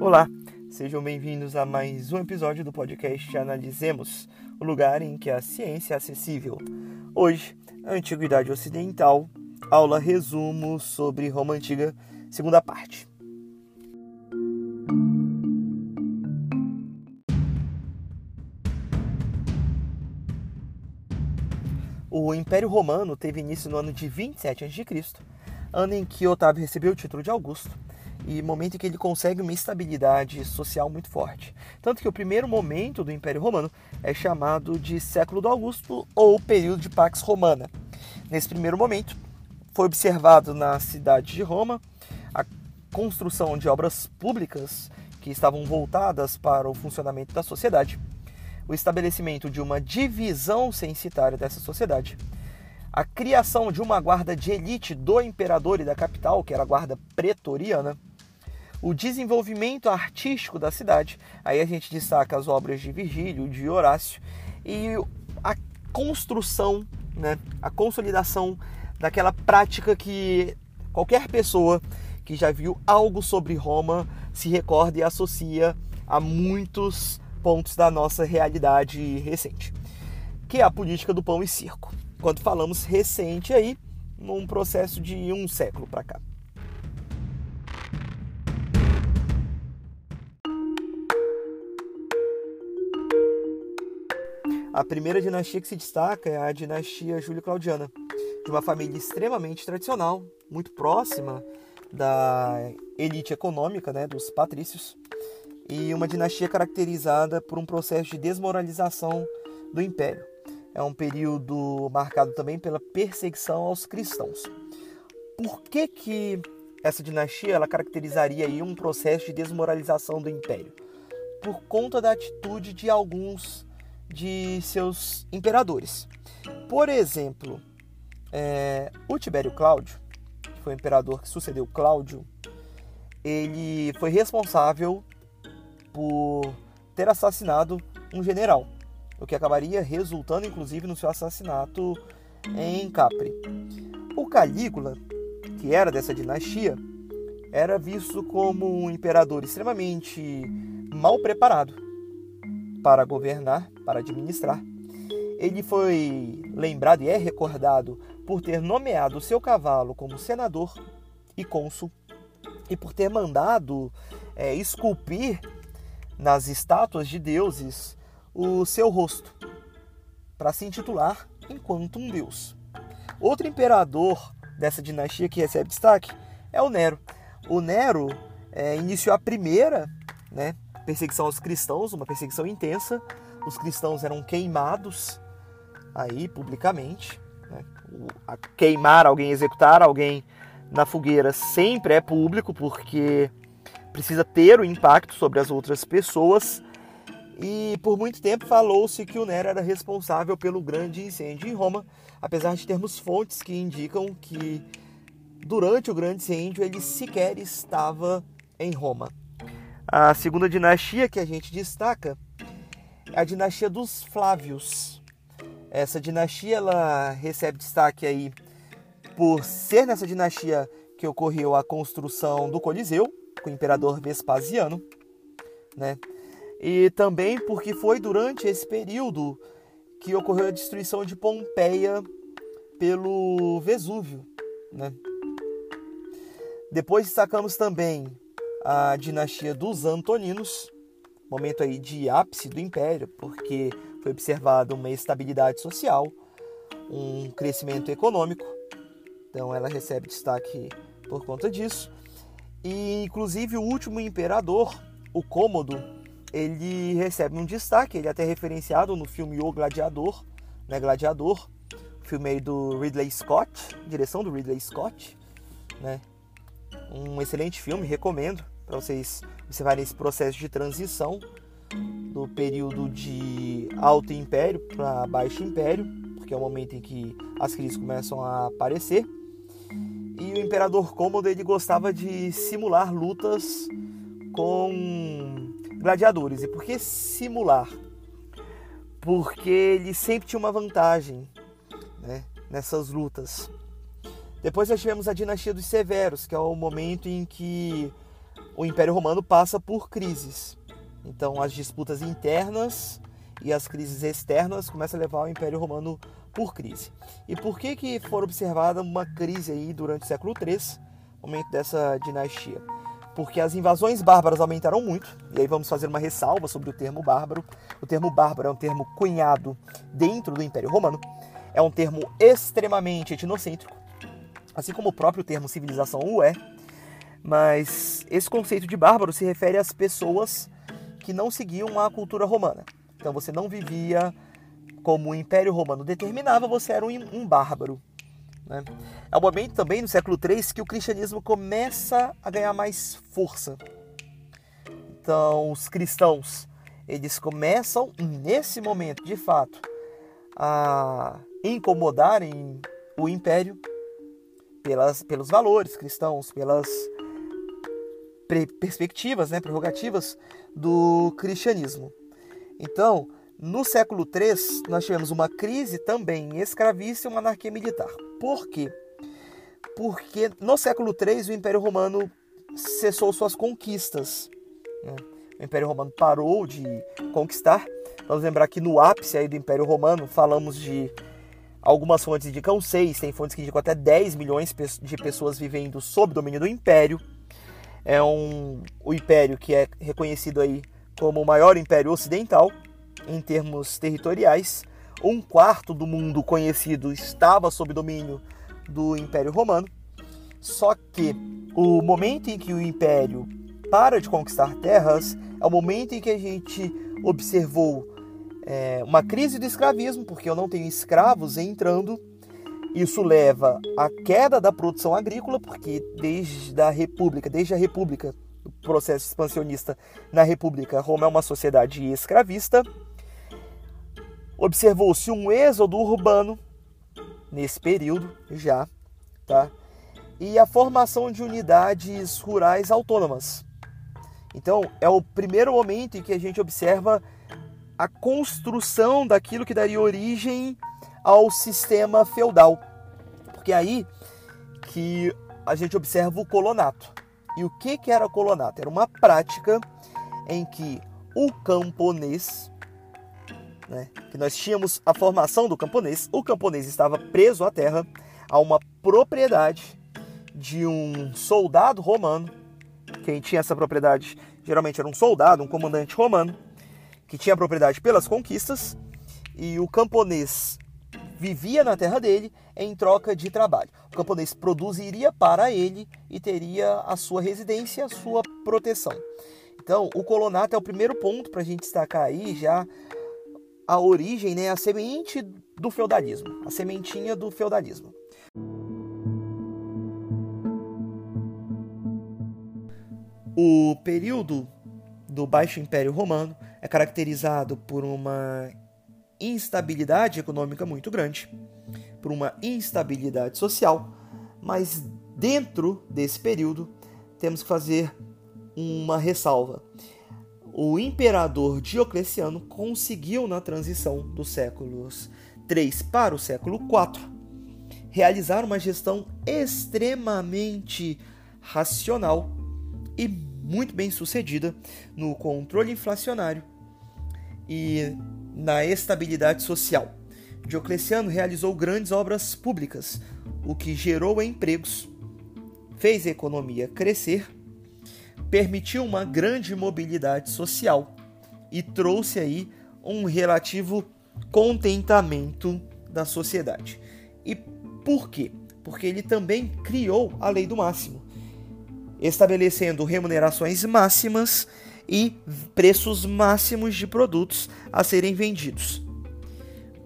Olá, sejam bem-vindos a mais um episódio do podcast Analisemos, o lugar em que a ciência é acessível. Hoje, Antiguidade Ocidental, aula resumo sobre Roma Antiga, segunda parte. O Império Romano teve início no ano de 27 a.C., ano em que Otávio recebeu o título de Augusto e momento em que ele consegue uma estabilidade social muito forte. Tanto que o primeiro momento do Império Romano é chamado de século do Augusto ou período de Pax Romana. Nesse primeiro momento, foi observado na cidade de Roma a construção de obras públicas que estavam voltadas para o funcionamento da sociedade o estabelecimento de uma divisão censitária dessa sociedade, a criação de uma guarda de elite do imperador e da capital, que era a guarda pretoriana, o desenvolvimento artístico da cidade, aí a gente destaca as obras de Virgílio, de Horácio, e a construção, né, a consolidação daquela prática que qualquer pessoa que já viu algo sobre Roma se recorda e associa a muitos pontos da nossa realidade recente, que é a política do pão e circo. Quando falamos recente aí, num processo de um século para cá. A primeira dinastia que se destaca é a dinastia Júlio-Claudiana, de uma família extremamente tradicional, muito próxima da elite econômica, né, dos patrícios, e uma dinastia caracterizada por um processo de desmoralização do império. É um período marcado também pela perseguição aos cristãos. Por que, que essa dinastia ela caracterizaria aí um processo de desmoralização do império? Por conta da atitude de alguns de seus imperadores. Por exemplo, é, o Tibério Cláudio, que foi o imperador que sucedeu Cláudio, ele foi responsável por ter assassinado um general, o que acabaria resultando inclusive no seu assassinato em Capri. O Calígula, que era dessa dinastia, era visto como um imperador extremamente mal preparado para governar, para administrar. Ele foi lembrado e é recordado por ter nomeado seu cavalo como senador e cônsul e por ter mandado é, esculpir nas estátuas de deuses o seu rosto, para se intitular enquanto um deus. Outro imperador dessa dinastia que recebe destaque é o Nero. O Nero é, iniciou a primeira né, perseguição aos cristãos, uma perseguição intensa. Os cristãos eram queimados aí publicamente. Né? queimar alguém, executar alguém na fogueira sempre é público, porque precisa ter o impacto sobre as outras pessoas. E por muito tempo falou-se que o Nero era responsável pelo grande incêndio em Roma, apesar de termos fontes que indicam que durante o grande incêndio ele sequer estava em Roma. A segunda dinastia que a gente destaca é a dinastia dos Flávios. Essa dinastia ela recebe destaque aí por ser nessa dinastia que ocorreu a construção do Coliseu, com o imperador Vespasiano, né? E também porque foi durante esse período que ocorreu a destruição de Pompeia pelo Vesúvio, né? Depois destacamos também a dinastia dos Antoninos, momento aí de ápice do império, porque foi observada uma estabilidade social, um crescimento econômico. Então ela recebe destaque por conta disso. E inclusive o último imperador, o Cômodo, ele recebe um destaque, ele é até referenciado no filme O Gladiador, né, Gladiador, filme aí do Ridley Scott, direção do Ridley Scott, né? Um excelente filme, recomendo para vocês observarem esse processo de transição do período de Alto Império para Baixo Império, porque é o momento em que as crises começam a aparecer. E o imperador Cômodo ele gostava de simular lutas com gladiadores. E por que simular? Porque ele sempre tinha uma vantagem né, nessas lutas. Depois nós tivemos a dinastia dos Severos, que é o momento em que o Império Romano passa por crises. Então as disputas internas e as crises externas começam a levar o Império Romano por crise. E por que que foi observada uma crise aí durante o século III, momento dessa dinastia? Porque as invasões bárbaras aumentaram muito, e aí vamos fazer uma ressalva sobre o termo bárbaro. O termo bárbaro é um termo cunhado dentro do Império Romano, é um termo extremamente etnocêntrico, assim como o próprio termo civilização o é, mas esse conceito de bárbaro se refere às pessoas que não seguiam a cultura romana. Então você não vivia como o Império Romano determinava, você era um, um bárbaro. Né? É o momento também, no século III, que o cristianismo começa a ganhar mais força. Então, os cristãos, eles começam, nesse momento, de fato, a incomodarem o império pelas, pelos valores cristãos, pelas perspectivas, né, prerrogativas do cristianismo. Então, no século III, nós tivemos uma crise também escravista e uma anarquia militar. Por quê? Porque no século III o Império Romano cessou suas conquistas. Né? O Império Romano parou de conquistar. Vamos lembrar que no ápice aí do Império Romano falamos de algumas fontes indicam 6, tem fontes que indicam até 10 milhões de pessoas vivendo sob domínio do Império. É um o Império que é reconhecido aí como o maior Império Ocidental em termos territoriais. Um quarto do mundo conhecido estava sob domínio do Império Romano. Só que o momento em que o Império para de conquistar terras é o momento em que a gente observou é, uma crise do escravismo, porque eu não tenho escravos entrando. Isso leva à queda da produção agrícola, porque desde a República, desde a República, o processo expansionista na República, Roma é uma sociedade escravista observou-se um êxodo urbano nesse período já, tá? E a formação de unidades rurais autônomas. Então, é o primeiro momento em que a gente observa a construção daquilo que daria origem ao sistema feudal. Porque é aí que a gente observa o colonato. E o que, que era o colonato? Era uma prática em que o camponês né, que nós tínhamos a formação do camponês. O camponês estava preso à terra, a uma propriedade de um soldado romano. Quem tinha essa propriedade geralmente era um soldado, um comandante romano, que tinha propriedade pelas conquistas, e o camponês vivia na terra dele em troca de trabalho. O camponês produziria para ele e teria a sua residência, a sua proteção. Então, o colonato é o primeiro ponto para a gente destacar aí já a origem, né, a semente do feudalismo, a sementinha do feudalismo. O período do Baixo Império Romano é caracterizado por uma instabilidade econômica muito grande, por uma instabilidade social, mas dentro desse período temos que fazer uma ressalva o imperador Diocleciano conseguiu, na transição dos séculos 3 para o século 4, realizar uma gestão extremamente racional e muito bem sucedida no controle inflacionário e na estabilidade social. Diocleciano realizou grandes obras públicas, o que gerou empregos, fez a economia crescer permitiu uma grande mobilidade social e trouxe aí um relativo contentamento da sociedade. E por quê? Porque ele também criou a lei do máximo, estabelecendo remunerações máximas e preços máximos de produtos a serem vendidos.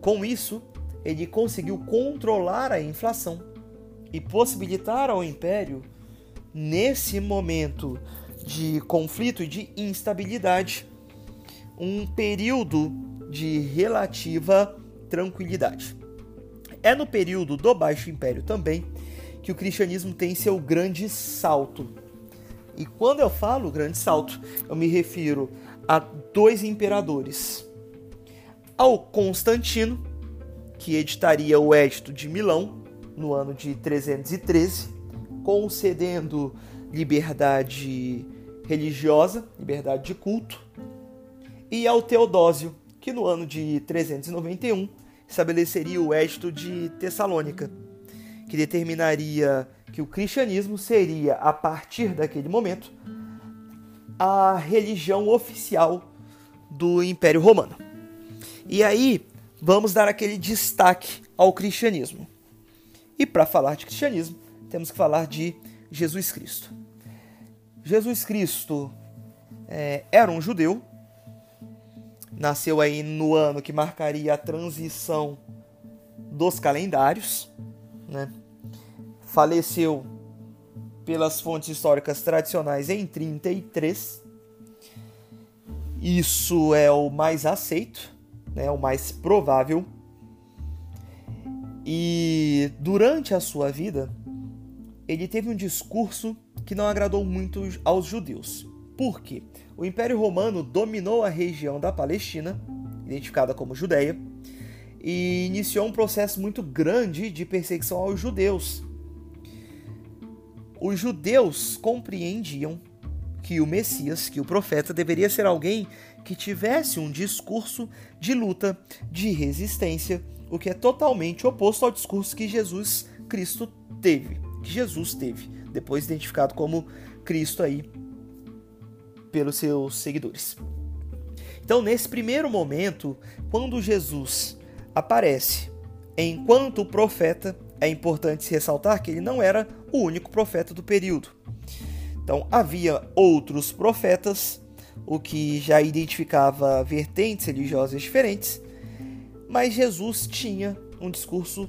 Com isso, ele conseguiu controlar a inflação e possibilitar ao império, nesse momento de conflito e de instabilidade, um período de relativa tranquilidade. É no período do Baixo Império também que o cristianismo tem seu grande salto. E quando eu falo grande salto, eu me refiro a dois imperadores. Ao Constantino, que editaria o Edito de Milão, no ano de 313, concedendo liberdade religiosa, liberdade de culto, e ao Teodósio, que no ano de 391 estabeleceria o Edito de Tessalônica, que determinaria que o cristianismo seria, a partir daquele momento, a religião oficial do Império Romano. E aí, vamos dar aquele destaque ao cristianismo. E para falar de cristianismo, temos que falar de Jesus Cristo. Jesus Cristo é, era um judeu, nasceu aí no ano que marcaria a transição dos calendários, né? faleceu pelas fontes históricas tradicionais em 33. Isso é o mais aceito, né, o mais provável. E durante a sua vida, ele teve um discurso que não agradou muito aos judeus. Por quê? O Império Romano dominou a região da Palestina, identificada como Judéia, e iniciou um processo muito grande de perseguição aos judeus. Os judeus compreendiam que o Messias, que o profeta, deveria ser alguém que tivesse um discurso de luta, de resistência, o que é totalmente oposto ao discurso que Jesus Cristo teve, que Jesus teve, depois identificado como Cristo aí pelos seus seguidores. Então, nesse primeiro momento, quando Jesus aparece enquanto profeta, é importante se ressaltar que ele não era o único profeta do período. Então, havia outros profetas, o que já identificava vertentes religiosas diferentes, mas Jesus tinha um discurso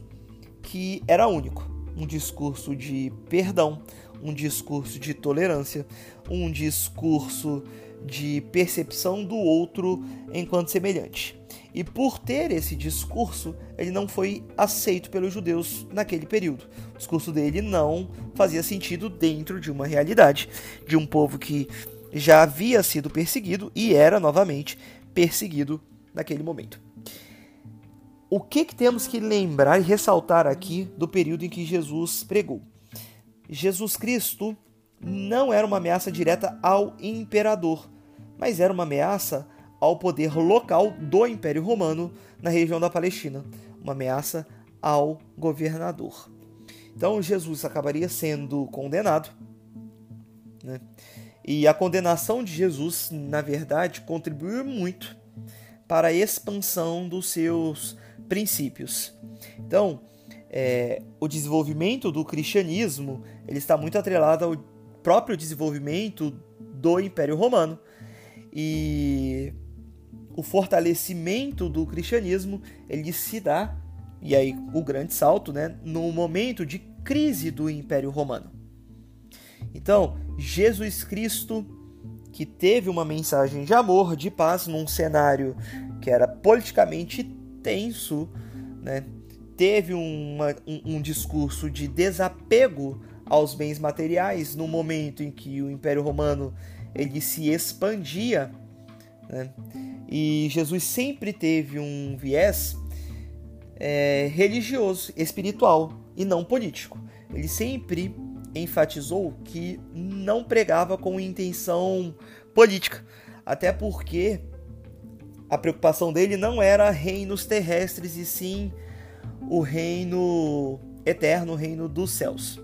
que era único, um discurso de perdão, um discurso de tolerância, um discurso de percepção do outro enquanto semelhante. E por ter esse discurso, ele não foi aceito pelos judeus naquele período. O discurso dele não fazia sentido dentro de uma realidade de um povo que já havia sido perseguido e era novamente perseguido naquele momento. O que, que temos que lembrar e ressaltar aqui do período em que Jesus pregou? Jesus Cristo não era uma ameaça direta ao imperador, mas era uma ameaça ao poder local do Império Romano na região da Palestina, uma ameaça ao governador. Então Jesus acabaria sendo condenado, né? e a condenação de Jesus, na verdade, contribuiu muito para a expansão dos seus princípios. Então, é, o desenvolvimento do cristianismo ele está muito atrelado ao próprio desenvolvimento do Império Romano. E o fortalecimento do cristianismo ele se dá, e aí o grande salto, né, no momento de crise do Império Romano. Então, Jesus Cristo, que teve uma mensagem de amor, de paz, num cenário que era politicamente tenso, né, teve uma, um, um discurso de desapego aos bens materiais no momento em que o Império Romano ele se expandia, né? e Jesus sempre teve um viés é, religioso, espiritual e não político. Ele sempre enfatizou que não pregava com intenção política, até porque a preocupação dele não era reinos terrestres e sim o reino eterno, o reino dos céus.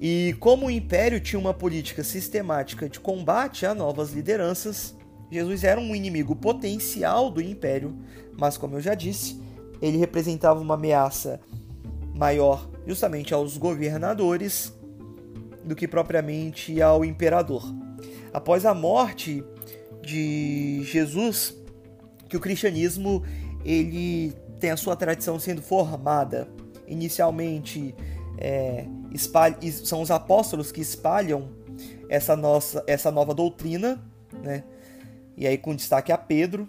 E como o império tinha uma política sistemática de combate a novas lideranças, Jesus era um inimigo potencial do império, mas como eu já disse, ele representava uma ameaça maior justamente aos governadores do que propriamente ao imperador. Após a morte de Jesus, que o cristianismo ele tem a sua tradição sendo formada inicialmente é, são os apóstolos que espalham essa nossa essa nova doutrina, né? E aí com destaque a Pedro,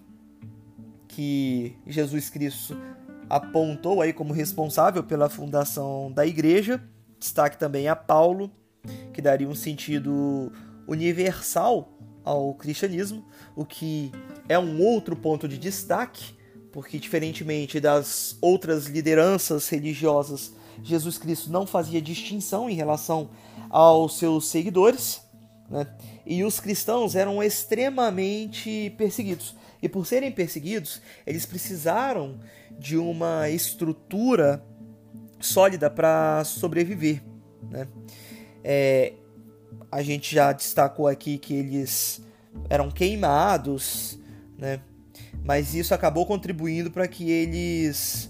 que Jesus Cristo apontou aí como responsável pela fundação da igreja. Destaque também a Paulo, que daria um sentido universal ao cristianismo, o que é um outro ponto de destaque porque diferentemente das outras lideranças religiosas, Jesus Cristo não fazia distinção em relação aos seus seguidores, né? e os cristãos eram extremamente perseguidos. E por serem perseguidos, eles precisaram de uma estrutura sólida para sobreviver. Né? É, a gente já destacou aqui que eles eram queimados, né? mas isso acabou contribuindo para que eles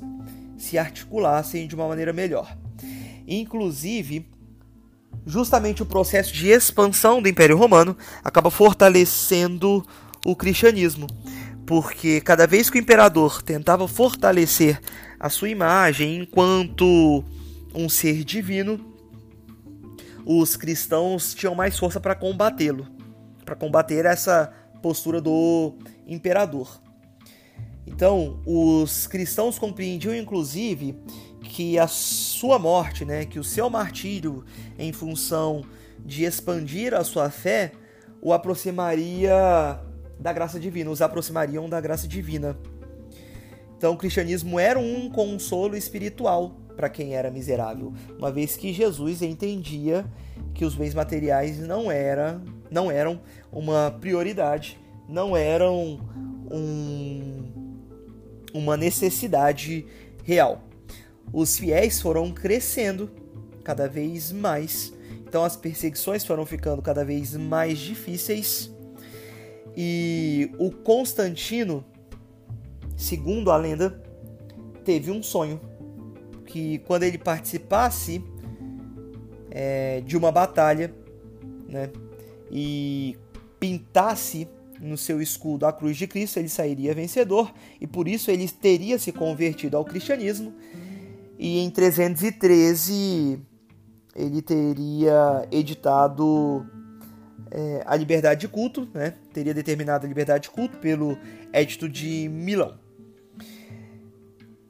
se articulassem de uma maneira melhor. Inclusive, justamente o processo de expansão do Império Romano acaba fortalecendo o cristianismo, porque cada vez que o imperador tentava fortalecer a sua imagem enquanto um ser divino, os cristãos tinham mais força para combatê-lo, para combater essa postura do imperador. Então, os cristãos compreendiam inclusive que a sua morte, né, que o seu martírio em função de expandir a sua fé, o aproximaria da graça divina, os aproximariam da graça divina. Então, o cristianismo era um consolo espiritual para quem era miserável, uma vez que Jesus entendia que os bens materiais não, era, não eram uma prioridade, não eram um, uma necessidade real os fiéis foram crescendo cada vez mais. Então as perseguições foram ficando cada vez mais difíceis. E o Constantino, segundo a lenda, teve um sonho que quando ele participasse é, de uma batalha, né, e pintasse no seu escudo a cruz de Cristo, ele sairia vencedor e por isso ele teria se convertido ao cristianismo e em 313 ele teria editado é, a liberdade de culto, né? teria determinado a liberdade de culto pelo Edito de Milão.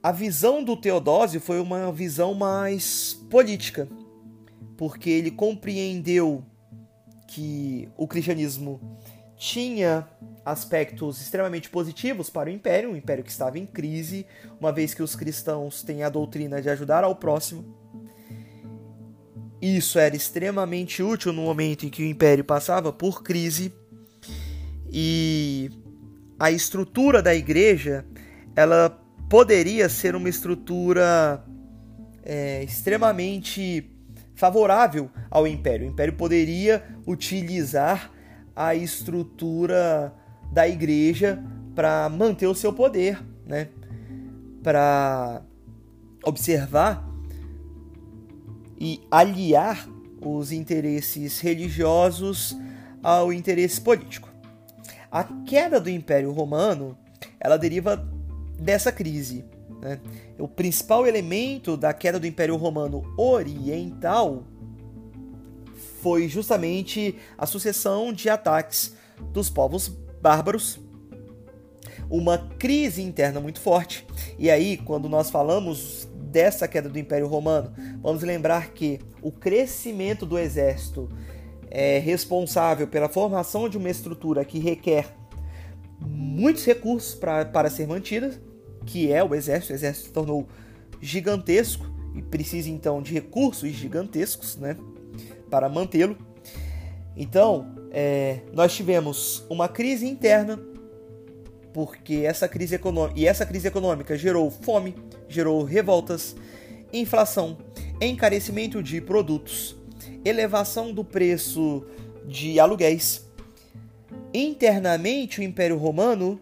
A visão do Teodósio foi uma visão mais política, porque ele compreendeu que o cristianismo tinha aspectos extremamente positivos para o império, um império que estava em crise, uma vez que os cristãos têm a doutrina de ajudar ao próximo. Isso era extremamente útil no momento em que o império passava por crise e a estrutura da igreja ela poderia ser uma estrutura é, extremamente favorável ao império. O império poderia utilizar a estrutura da igreja para manter o seu poder, né? Para observar e aliar os interesses religiosos ao interesse político. A queda do Império Romano, ela deriva dessa crise. Né? O principal elemento da queda do Império Romano Oriental foi justamente a sucessão de ataques dos povos bárbaros, uma crise interna muito forte. E aí, quando nós falamos dessa queda do Império Romano, vamos lembrar que o crescimento do exército é responsável pela formação de uma estrutura que requer muitos recursos pra, para ser mantida, que é o exército. O exército se tornou gigantesco e precisa então de recursos gigantescos, né? para mantê-lo. Então, é, nós tivemos uma crise interna, porque essa crise econômica e essa crise econômica gerou fome, gerou revoltas, inflação, encarecimento de produtos, elevação do preço de aluguéis. Internamente, o Império Romano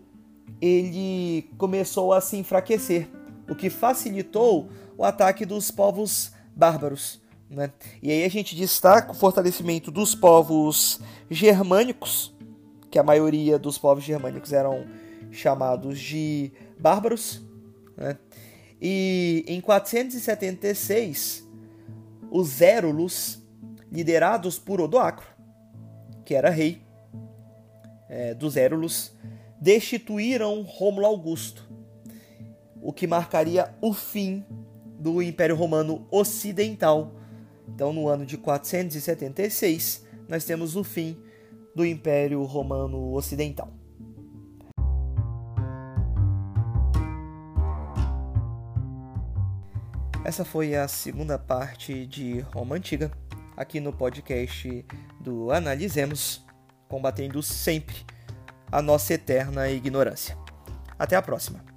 ele começou a se enfraquecer, o que facilitou o ataque dos povos bárbaros. Né? E aí a gente destaca o fortalecimento dos povos germânicos, que a maioria dos povos germânicos eram chamados de bárbaros. Né? E em 476, os Érulos, liderados por Odoacro, que era rei é, dos Érulos, destituíram Rômulo Augusto, o que marcaria o fim do Império Romano Ocidental. Então, no ano de 476, nós temos o fim do Império Romano Ocidental. Essa foi a segunda parte de Roma Antiga, aqui no podcast do Analisemos, combatendo sempre a nossa eterna ignorância. Até a próxima!